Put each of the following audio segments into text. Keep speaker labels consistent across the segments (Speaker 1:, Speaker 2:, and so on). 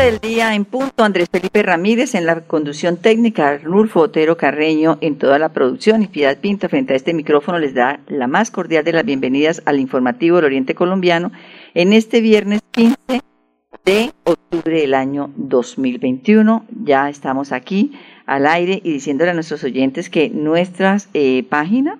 Speaker 1: 12 del día en punto, Andrés Felipe Ramírez en la conducción técnica, Arnulfo Otero Carreño en toda la producción y Piedad Pinto frente a este micrófono les da la más cordial de las bienvenidas al informativo del Oriente Colombiano en este viernes 15 de octubre del año 2021. Ya estamos aquí al aire y diciéndole a nuestros oyentes que nuestra eh, página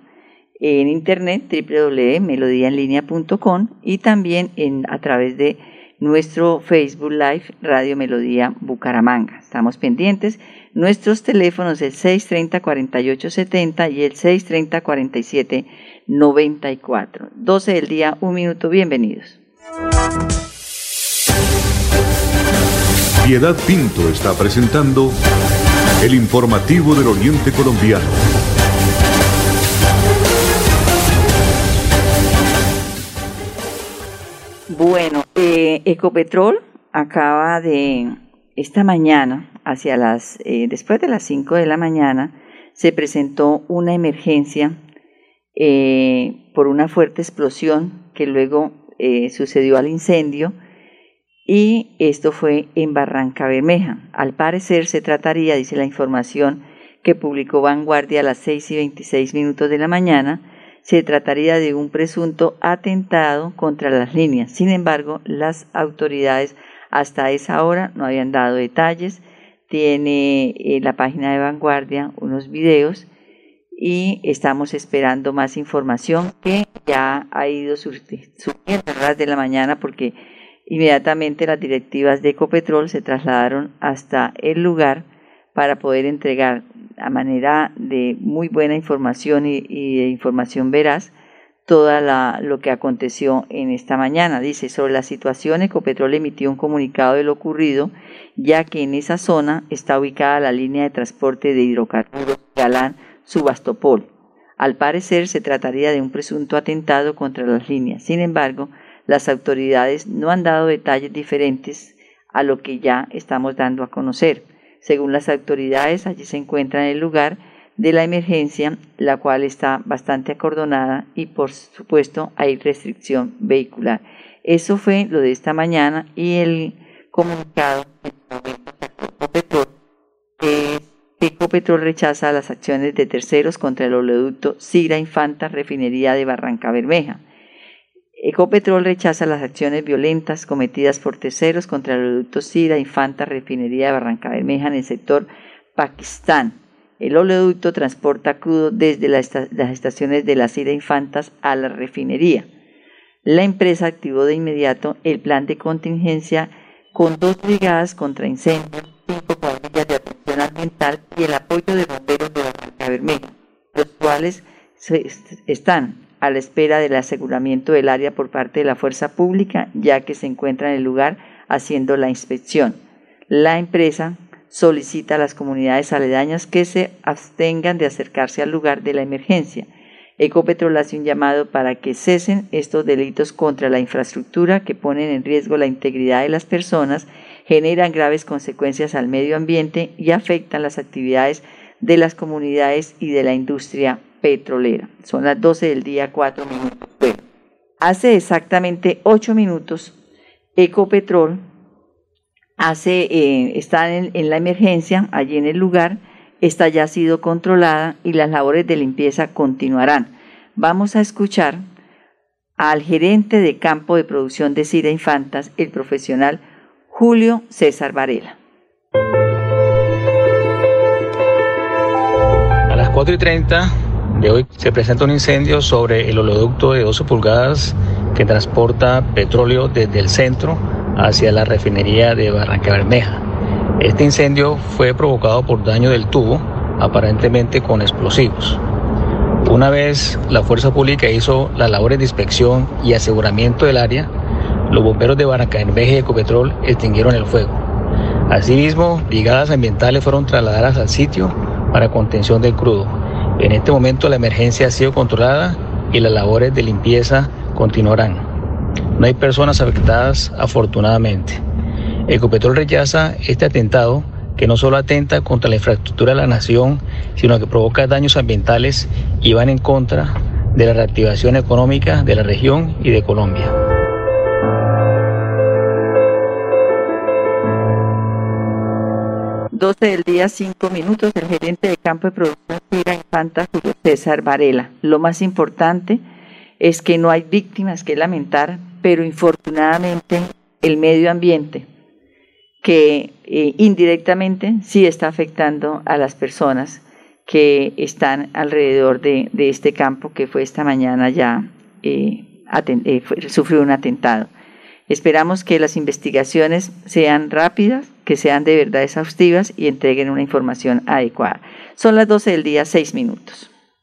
Speaker 1: en internet www.melodiaenlinea.com y también en, a través de nuestro Facebook Live Radio Melodía Bucaramanga. Estamos pendientes. Nuestros teléfonos el 630-4870 y el 630-4794. 12 del día, un minuto. Bienvenidos.
Speaker 2: Piedad Pinto está presentando el informativo del Oriente Colombiano.
Speaker 1: Bueno, eh, Ecopetrol acaba de, esta mañana, hacia las, eh, después de las 5 de la mañana, se presentó una emergencia eh, por una fuerte explosión que luego sucedió al incendio y esto fue en Barranca Bermeja. Al parecer se trataría, dice la información que publicó Vanguardia a las 6 y 26 minutos de la mañana, se trataría de un presunto atentado contra las líneas. Sin embargo, las autoridades hasta esa hora no habían dado detalles. Tiene en la página de Vanguardia unos videos y estamos esperando más información que ya ha ido subiendo a las de la mañana porque inmediatamente las directivas de Ecopetrol se trasladaron hasta el lugar para poder entregar a manera de muy buena información y, de información veraz toda la, lo que aconteció en esta mañana. Dice, sobre la situación, Ecopetrol emitió un comunicado de lo ocurrido, ya que en esa zona está ubicada la línea de transporte de hidrocarburos Galán Subastopol. Al parecer se trataría de un presunto atentado contra las líneas. Sin embargo, las autoridades no han dado detalles diferentes a lo que ya estamos dando a conocer. Según las autoridades, allí se encuentra en el lugar de la emergencia, la cual está bastante acordonada y por supuesto hay restricción vehicular. Eso fue lo de esta mañana y el comunicado que Ecopetrol rechaza las acciones de terceros contra el oleoducto Sigra Infanta Refinería de Barranca Bermeja. Ecopetrol rechaza las acciones violentas cometidas por terceros contra el oleoducto Sira Infanta Refinería de Barranca Bermeja en el sector Pakistán. El oleoducto transporta crudo desde las estaciones de la Sira Infantas a la refinería. La empresa activó de inmediato el plan de contingencia con dos brigadas contra incendios, cinco cuadrillas de atención ambiental y el apoyo de bomberos de Barranca Bermeja, los cuales están a la espera del aseguramiento del área por parte de la fuerza pública, ya que se encuentra en el lugar haciendo la inspección. La empresa solicita a las comunidades aledañas que se abstengan de acercarse al lugar de la emergencia. Ecopetrol hace un llamado para que cesen estos delitos contra la infraestructura que ponen en riesgo la integridad de las personas, generan graves consecuencias al medio ambiente y afectan las actividades de las comunidades y de la industria petrolera. Son las 12 del día, 4 minutos. Hace exactamente 8 minutos, Ecopetrol hace, eh, está en, la emergencia, allí en el lugar, esta ya ha sido controlada y las labores de limpieza continuarán. Vamos a escuchar al gerente de campo de producción de Sida Infantas, el profesional Julio César Varela.
Speaker 3: A las 4 y 30 de hoy se presenta un incendio sobre el oleoducto de 12 pulgadas que transporta petróleo desde el centro hacia la refinería de Barranca Bermeja. Este incendio fue provocado por daño del tubo, aparentemente con explosivos. Una vez la fuerza pública hizo las labores de inspección y aseguramiento del área, los bomberos de Barrancabermeja y Ecopetrol extinguieron el fuego. Asimismo, brigadas ambientales fueron trasladadas al sitio para contención del crudo. En este momento la emergencia ha sido controlada y las labores de limpieza continuarán. No hay personas afectadas afortunadamente. Ecopetrol rechaza este atentado que no solo atenta contra la infraestructura de la nación, sino que provoca daños ambientales y van en contra de la reactivación económica de la región y de Colombia.
Speaker 1: 12 del día, 5 minutos, el gerente de campo de producción Gira Infanta, Julio César Varela. Lo más importante es que no hay víctimas que lamentar, pero infortunadamente el medio ambiente, que eh, indirectamente sí está afectando a las personas que están alrededor de, este campo que fue esta mañana ya eh, eh, sufrió un atentado. Esperamos que las investigaciones sean rápidas, que sean de verdad exhaustivas y entreguen una información adecuada. Son las 12 del día, 6 minutos.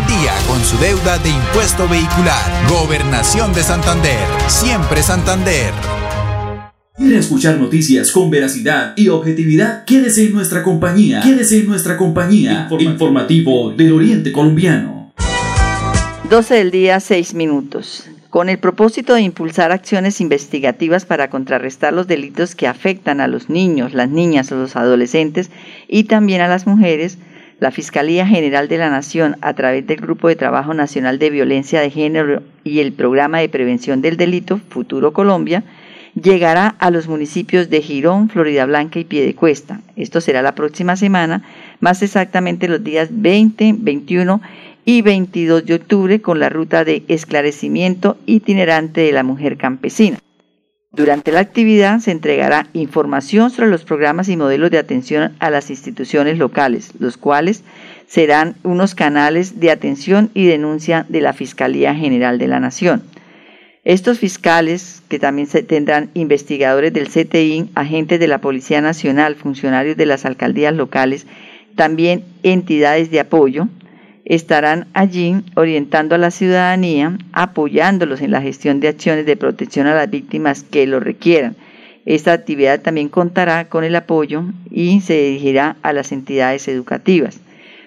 Speaker 4: al día con su deuda de impuesto vehicular. Gobernación de Santander. Siempre Santander.
Speaker 5: ¿Quiere escuchar noticias con veracidad y objetividad? Quédese en nuestra compañía. Quédese en nuestra compañía. Informativo, del Oriente Colombiano.
Speaker 1: 12 del día, 6 minutos. Con el propósito de impulsar acciones investigativas para contrarrestar los delitos que afectan a los niños, las niñas o los adolescentes y también a las mujeres, la Fiscalía General de la Nación, a través del Grupo de Trabajo Nacional de Violencia de Género y el Programa de Prevención del Delito Futuro Colombia, llegará a los municipios de Girón, Florida Blanca y Piedecuesta. Esto será la próxima semana, más exactamente los días 20, 21 y 22 de octubre, con la ruta de esclarecimiento itinerante de la mujer campesina. Durante la actividad se entregará información sobre los programas y modelos de atención a las instituciones locales, los cuales serán unos canales de atención y denuncia de la Fiscalía General de la Nación. Estos fiscales, que también se tendrán investigadores del CTI, agentes de la Policía Nacional, funcionarios de las alcaldías locales, también entidades de apoyo, estarán allí orientando a la ciudadanía, apoyándolos en la gestión de acciones de protección a las víctimas que lo requieran. Esta actividad también contará con el apoyo y se dirigirá a las entidades educativas.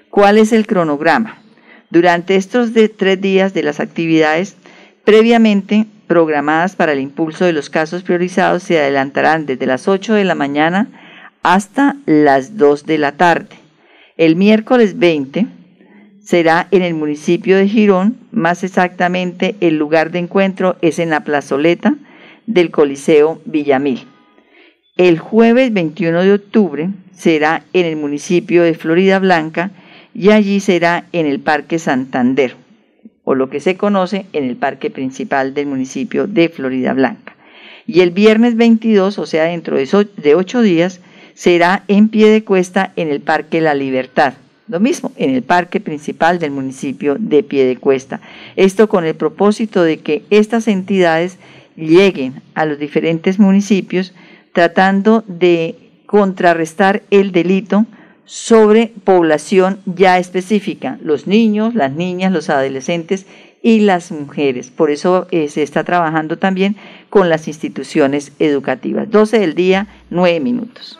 Speaker 1: ¿Cuál es el cronograma? Durante estos tres días de las actividades previamente programadas para el impulso de los casos priorizados se adelantarán desde las 8 de la mañana hasta las 2 de la tarde. El miércoles 20 será en el municipio de Girón, más exactamente el lugar de encuentro es en la plazoleta del Coliseo Villamil. El jueves 21 de octubre será en el municipio de Florida Blanca y allí será en el Parque Santander, o lo que se conoce en el parque principal del municipio de Florida Blanca. Y el viernes 22, o sea, dentro de ocho días, será en pie de cuesta en el Parque La Libertad, lo mismo en el parque principal del municipio de Piedecuesta. Esto con el propósito de que estas entidades lleguen a los diferentes municipios tratando de contrarrestar el delito sobre población ya específica, los niños, las niñas, los adolescentes y las mujeres. Por eso eh, se está trabajando también con las instituciones educativas. 12 del día, 9 minutos.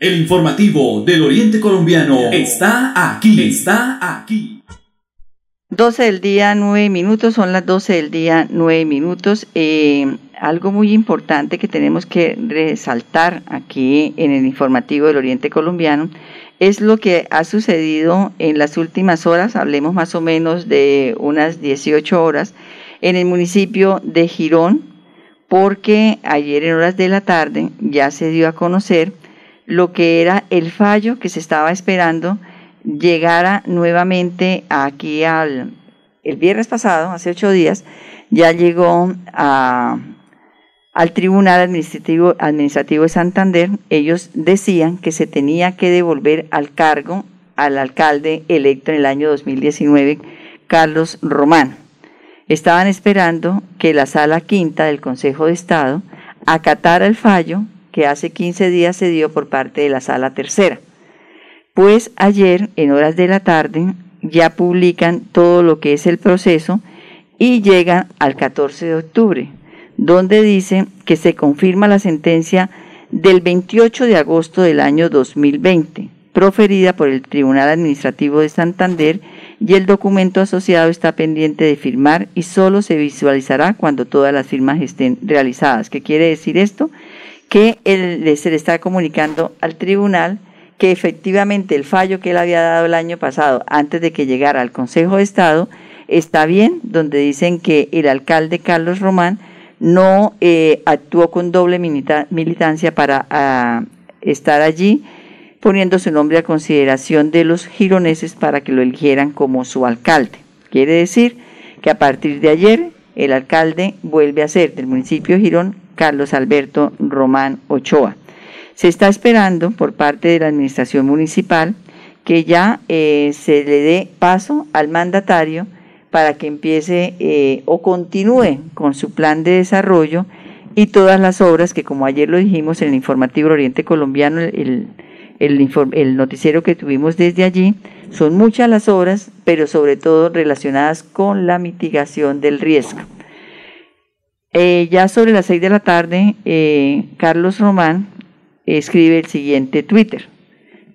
Speaker 5: El informativo del Oriente Colombiano está aquí, está aquí.
Speaker 1: 12 del día, 9 minutos, son las 12 del día, 9 minutos. Eh, algo muy importante que tenemos que resaltar aquí en el informativo del Oriente Colombiano es lo que ha sucedido en las últimas horas, hablemos más o menos de unas 18 horas, en el municipio de Girón, porque ayer en horas de la tarde ya se dio a conocer lo que era el fallo que se estaba esperando llegara nuevamente aquí al el viernes pasado, hace ocho días, ya llegó al Tribunal Administrativo, Administrativo de Santander. Ellos decían que se tenía que devolver al cargo al alcalde electo en el año 2019, Carlos Román. Estaban esperando que la sala quinta del Consejo de Estado acatara el fallo que hace 15 días se dio por parte de la sala tercera. Pues ayer, en horas de la tarde, ya publican todo lo que es el proceso y llegan al 14 de octubre, donde dice que se confirma la sentencia del 28 de agosto del año 2020, proferida por el Tribunal Administrativo de Santander y el documento asociado está pendiente de firmar y solo se visualizará cuando todas las firmas estén realizadas. ¿Qué quiere decir esto? Que él, se le está comunicando al tribunal que efectivamente el fallo que él había dado el año pasado, antes de que llegara al Consejo de Estado, está bien, donde dicen que el alcalde Carlos Román no eh, actuó con doble militancia para ah, estar allí, poniendo su nombre a consideración de los gironeses para que lo eligieran como su alcalde. Quiere decir que a partir de ayer el alcalde vuelve a ser del municipio de Girón Carlos Alberto Román Ochoa. Se está esperando por parte de la Administración Municipal que ya eh, se le dé paso al mandatario para que empiece eh, o continúe con su plan de desarrollo y todas las obras que, como ayer lo dijimos en el informativo Oriente Colombiano, el, el, noticiero que tuvimos desde allí, son muchas las obras, pero sobre todo relacionadas con la mitigación del riesgo. Eh, ya sobre las seis de la tarde, eh, Carlos Román escribe el siguiente Twitter.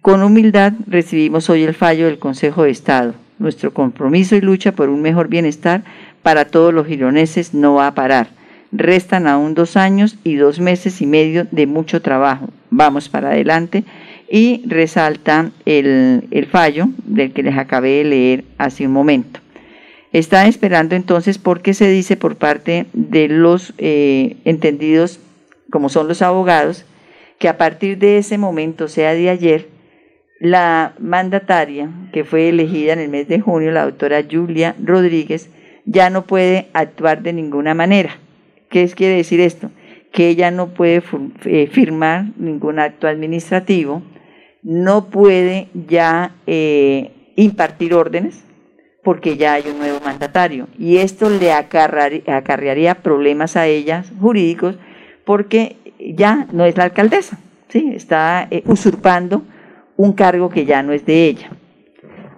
Speaker 1: Con humildad recibimos hoy el fallo del Consejo de Estado. Nuestro compromiso y lucha por un mejor bienestar para todos los gironeses no va a parar. Restan aún dos años y dos meses y medio de mucho trabajo. Vamos para adelante. Y resalta el, el fallo del que les acabé de leer hace un momento. Está esperando entonces porque se dice por parte de los eh, entendidos, como son los abogados, que a partir de ese momento, sea de ayer, la mandataria que fue elegida en el mes de junio, la doctora Julia Rodríguez, ya no puede actuar de ninguna manera. ¿Qué quiere decir esto? Que ella no puede eh, firmar ningún acto administrativo, no puede ya eh, impartir órdenes, porque ya hay un nuevo mandatario. Y esto le acarrearía problemas a ella jurídicos porque ya no es la alcaldesa, ¿sí? está eh, usurpando un cargo que ya no es de ella.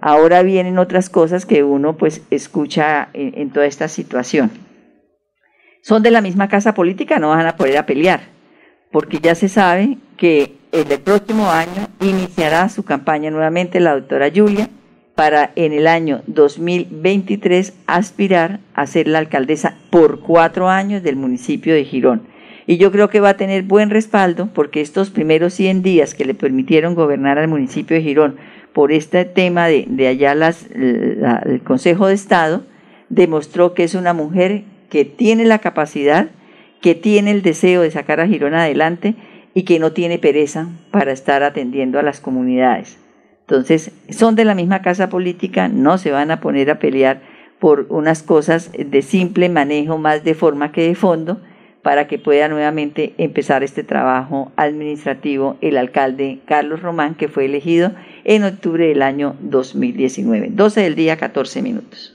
Speaker 1: Ahora vienen otras cosas que uno pues escucha en, toda esta situación. Son de la misma casa política, no van a poder a pelear, porque ya se sabe que el próximo año iniciará su campaña nuevamente la doctora Julia, para en el año 2023 aspirar a ser la alcaldesa por cuatro años del municipio de Girón. Y yo creo que va a tener buen respaldo porque estos primeros 100 días que le permitieron gobernar al municipio de Girón por este tema de, allá las, el Consejo de Estado, demostró que es una mujer que tiene la capacidad, que tiene el deseo de sacar a Girón adelante y que no tiene pereza para estar atendiendo a las comunidades. Entonces, son de la misma casa política, no se van a poner a pelear por unas cosas de simple manejo más de forma que de fondo para que pueda nuevamente empezar este trabajo administrativo el alcalde Carlos Román, que fue elegido en octubre del año 2019. 12 del día, 14 minutos.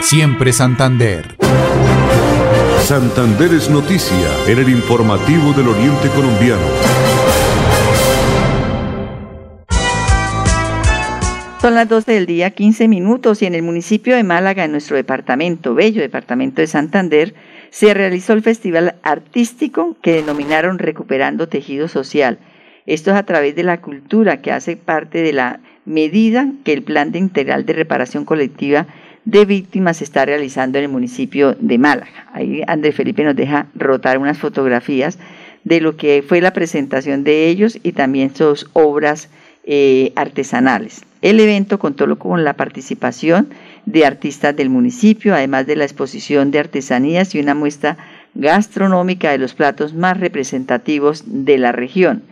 Speaker 4: siempre Santander.
Speaker 2: Santander es noticia en el informativo del Oriente Colombiano.
Speaker 1: Son las 12 del día, 15 minutos, y en el municipio de Málaga, en nuestro departamento, bello departamento de Santander, se realizó el festival artístico que denominaron Recuperando Tejido Social. Esto es a través de la cultura que hace parte de la medida que el Plan de Integral de Reparación Colectiva de víctimas se está realizando en el municipio de Málaga. Ahí Andrés Felipe nos deja rotar unas fotografías de lo que fue la presentación de ellos y también sus obras eh, artesanales. El evento contó con la participación de artistas del municipio, además de la exposición de artesanías y una muestra gastronómica de los platos más representativos de la región.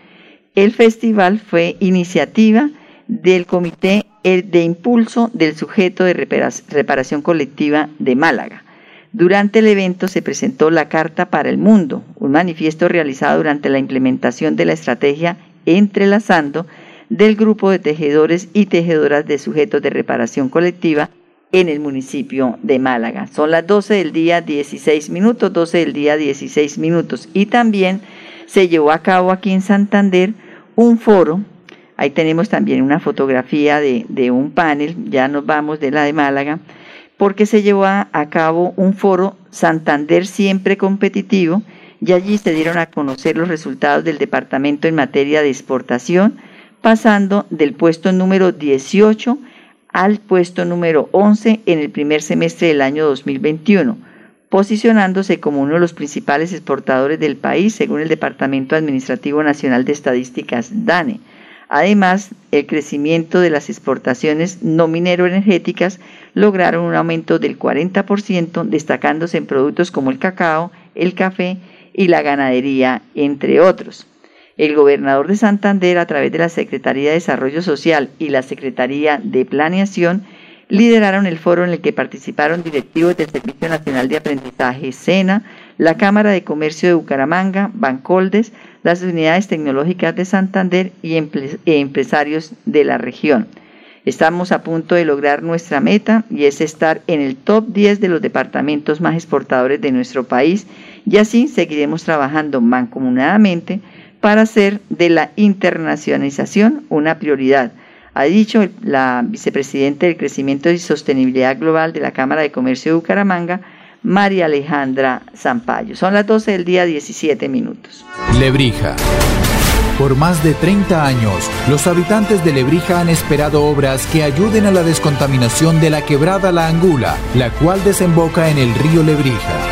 Speaker 1: El festival fue iniciativa del Comité de Impulso del Sujeto de Reparación Colectiva de Málaga. Durante el evento se presentó la Carta para el Mundo, un manifiesto realizado durante la implementación de la estrategia Entrelazando del grupo de tejedores y tejedoras de sujetos de reparación colectiva en el municipio de Málaga. Son las 12 del día 16 minutos, 12 del día 16 minutos. Y también se llevó a cabo aquí en Santander un foro Ahí tenemos también una fotografía de, un panel, ya nos vamos de la de Málaga, porque se llevó a, cabo un foro Santander siempre competitivo y allí se dieron a conocer los resultados del departamento en materia de exportación, pasando del puesto número 18 al puesto número 11 en el primer semestre del año 2021, posicionándose como uno de los principales exportadores del país según el Departamento Administrativo Nacional de Estadísticas DANE. Además, el crecimiento de las exportaciones no minero-energéticas lograron un aumento del 40%, destacándose en productos como el cacao, el café y la ganadería, entre otros. El gobernador de Santander, a través de la Secretaría de Desarrollo Social y la Secretaría de Planeación, lideraron el foro en el que participaron directivos del Servicio Nacional de Aprendizaje SENA, la Cámara de Comercio de Bucaramanga, Bancoldes, las unidades tecnológicas de Santander y empresarios de la región. Estamos a punto de lograr nuestra meta y es estar en el top 10 de los departamentos más exportadores de nuestro país y así seguiremos trabajando mancomunadamente para hacer de la internacionalización una prioridad, ha dicho la vicepresidenta del Crecimiento y Sostenibilidad Global de la Cámara de Comercio de Bucaramanga, María Alejandra Zampayo. Son las 12 del día 17 minutos.
Speaker 4: Lebrija. Por más de 30 años, los habitantes de Lebrija han esperado obras que ayuden a la descontaminación de la quebrada La Angula, la cual desemboca en el río Lebrija.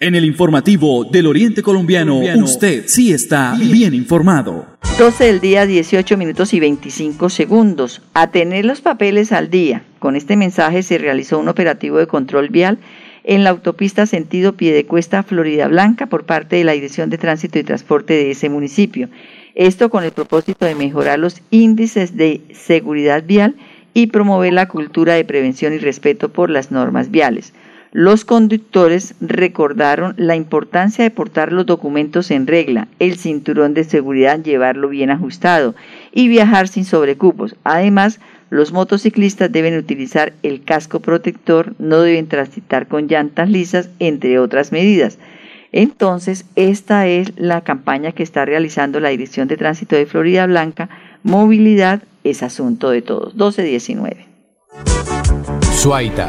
Speaker 5: En el informativo del Oriente Colombiano, usted sí está bien informado.
Speaker 1: 12 del día, 18 minutos y 25 segundos. A tener los papeles al día. Con este mensaje se realizó un operativo de control vial en la autopista sentido Piedecuesta Florida Blanca por parte de la Dirección de Tránsito y Transporte de ese municipio. Esto con el propósito de mejorar los índices de seguridad vial y promover la cultura de prevención y respeto por las normas viales. Los conductores recordaron la importancia de portar los documentos en regla, el cinturón de seguridad llevarlo bien ajustado y viajar sin sobrecupos. Además, los motociclistas deben utilizar el casco protector, no deben transitar con llantas lisas, entre otras medidas. Entonces, esta es la campaña que está realizando la Dirección de Tránsito de Florida Blanca. Movilidad es asunto de todos. 1219.
Speaker 4: Suaita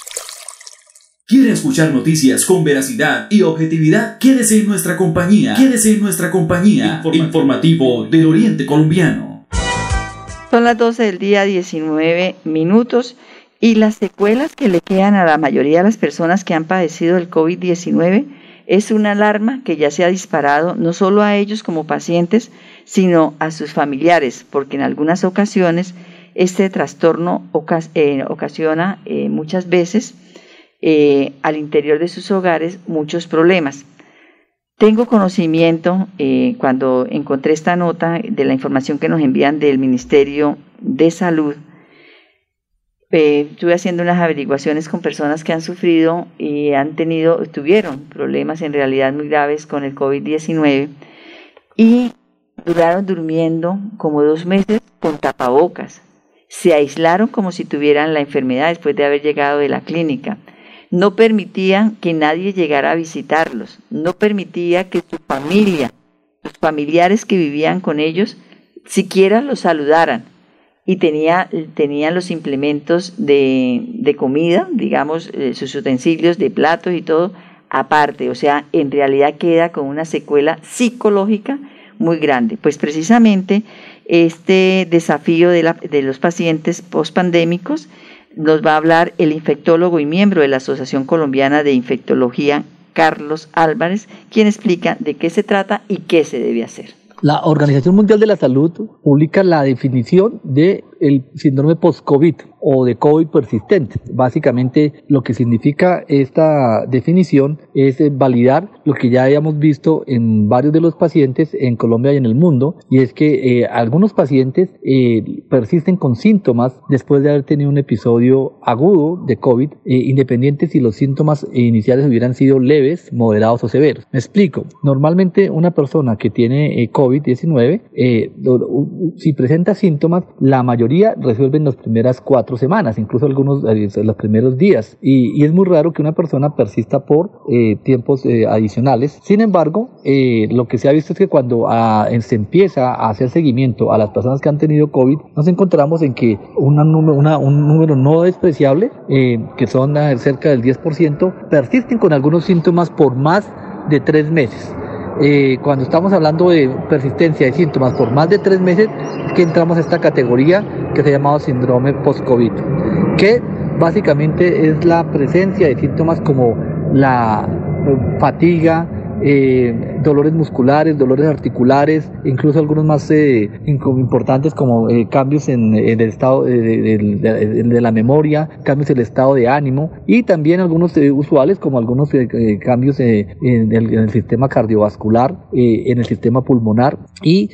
Speaker 5: ¿Quiere escuchar noticias con veracidad y objetividad? Quédese en nuestra compañía. Quédese en nuestra compañía. Informativo del Oriente Colombiano.
Speaker 1: Son las 12 del día, 19 minutos. Y las secuelas que le quedan a la mayoría de las personas que han padecido el COVID-19 es una alarma que ya se ha disparado no solo a ellos como pacientes, sino a sus familiares, porque en algunas ocasiones este trastorno eh, ocasiona eh, muchas veces eh, al interior de sus hogares muchos problemas. Tengo conocimiento, eh, cuando encontré esta nota de la información que nos envían del Ministerio de Salud, eh, estuve haciendo unas averiguaciones con personas que han sufrido y han tenido, tuvieron problemas en realidad muy graves con el COVID-19 y duraron durmiendo como dos meses con tapabocas. Se aislaron como si tuvieran la enfermedad después de haber llegado de la clínica no permitían que nadie llegara a visitarlos, no permitía que su familia, los familiares que vivían con ellos, siquiera los saludaran. Y tenía, tenían los implementos de, de comida, digamos, eh, sus utensilios de platos y todo, aparte. O sea, en realidad queda con una secuela psicológica muy grande. Pues precisamente este desafío de, la, de los pacientes pospandémicos nos va a hablar el infectólogo y miembro de la Asociación Colombiana de Infectología, Carlos Álvarez, quien explica de qué se trata y qué se debe hacer.
Speaker 6: La Organización Mundial de la Salud publica la definición de el síndrome post-COVID o de COVID persistente. Básicamente lo que significa esta definición es eh, validar lo que ya habíamos visto en varios de los pacientes en Colombia y en el mundo, y es que eh, algunos pacientes eh, persisten con síntomas después de haber tenido un episodio agudo de COVID, independiente si los síntomas iniciales hubieran sido leves, moderados o severos. Me explico. Normalmente una persona que tiene COVID-19, si presenta síntomas, la mayoría resuelven las primeras cuatro semanas, incluso algunos eh, los primeros días. Y, es muy raro que una persona persista por eh, tiempos eh, adicionales. Sin embargo, lo que se ha visto es que cuando ah, se empieza a hacer seguimiento a las personas que han tenido COVID, nos encontramos en que un número no despreciable, que son ah, cerca del 10%, persisten con algunos síntomas por más de tres meses. Eh, cuando estamos hablando de persistencia de síntomas por más de tres meses, es que entramos a esta categoría que se ha llamado síndrome post-COVID, que básicamente es la presencia de síntomas como la fatiga, eh, dolores musculares, dolores articulares, incluso algunos más eh, importantes como eh, cambios en, el estado de, la memoria, cambios en el estado de ánimo y también algunos usuales como algunos cambios en el, sistema cardiovascular, en el sistema pulmonar y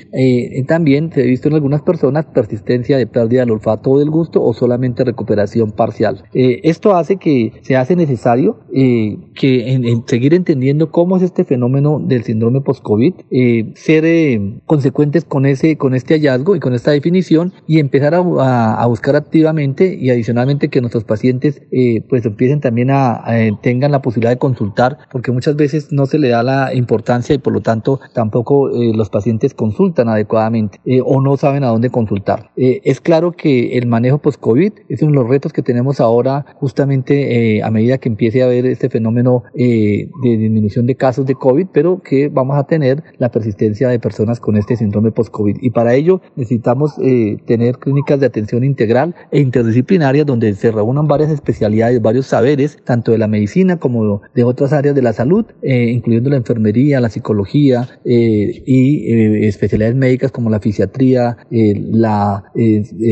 Speaker 6: también se ha visto en algunas personas persistencia de pérdida del olfato o del gusto o solamente recuperación parcial. esto hace que se hace necesario que seguir entendiendo cómo es este fenómeno fenómeno del síndrome post-COVID, eh, ser eh, consecuentes con, ese, con este hallazgo y con esta definición y empezar a, buscar activamente y adicionalmente que nuestros pacientes eh, pues empiecen también a, tengan la posibilidad de consultar porque muchas veces no se le da la importancia y por lo tanto tampoco los pacientes consultan adecuadamente o no saben a dónde consultar. es claro que el manejo post-COVID es uno de los retos que tenemos ahora justamente a medida que empiece a haber este fenómeno de disminución de casos de COVID COVID, pero que vamos a tener la persistencia de personas con este síndrome post-COVID. Y para ello necesitamos eh, tener clínicas de atención integral e interdisciplinaria donde se reúnan varias especialidades, varios saberes, tanto de la medicina como de otras áreas de la salud, eh, incluyendo la enfermería, la psicología eh, y especialidades médicas como la fisiatría, la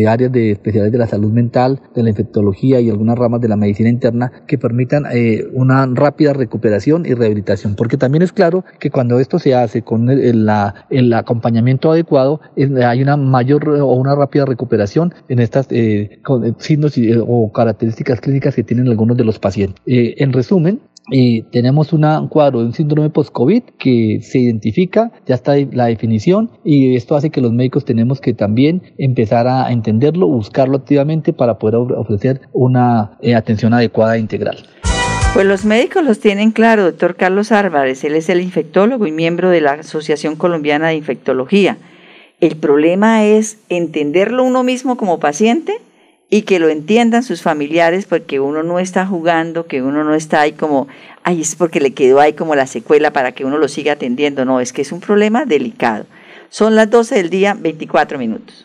Speaker 6: áreas de especialidades de la salud mental, de la infectología y algunas ramas de la medicina interna que permitan una rápida recuperación y rehabilitación, porque también es claro que cuando esto se hace con el, el acompañamiento adecuado, hay una mayor o una rápida recuperación en estas eh, signos o características clínicas que tienen algunos de los pacientes. Eh, en resumen, eh, tenemos una, un cuadro de un síndrome post-COVID que se identifica, ya está la definición y esto hace que los médicos tenemos que también empezar a entenderlo, buscarlo activamente para poder ofrecer una eh, atención adecuada e integral.
Speaker 1: Pues los médicos los tienen claro, doctor Carlos Álvarez, él es el infectólogo y miembro de la Asociación Colombiana de Infectología. El problema es entenderlo uno mismo como paciente y que lo entiendan sus familiares porque uno no está jugando, que uno no está ahí como, ay, es porque le quedó ahí como la secuela para que uno lo siga atendiendo. No, es que es un problema delicado. Son las 12 del día, 24 minutos.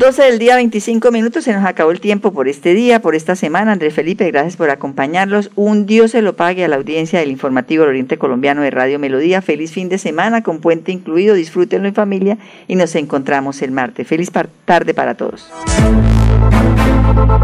Speaker 1: 12 del día, 25 minutos, se nos acabó el tiempo por este día, por esta semana. Andrés Felipe, gracias por acompañarlos. Un Dios se lo pague a la audiencia del informativo del Oriente Colombiano de Radio Melodía. Feliz fin de semana, con puente incluido, disfrútenlo en familia y nos encontramos el martes. Feliz tarde para todos.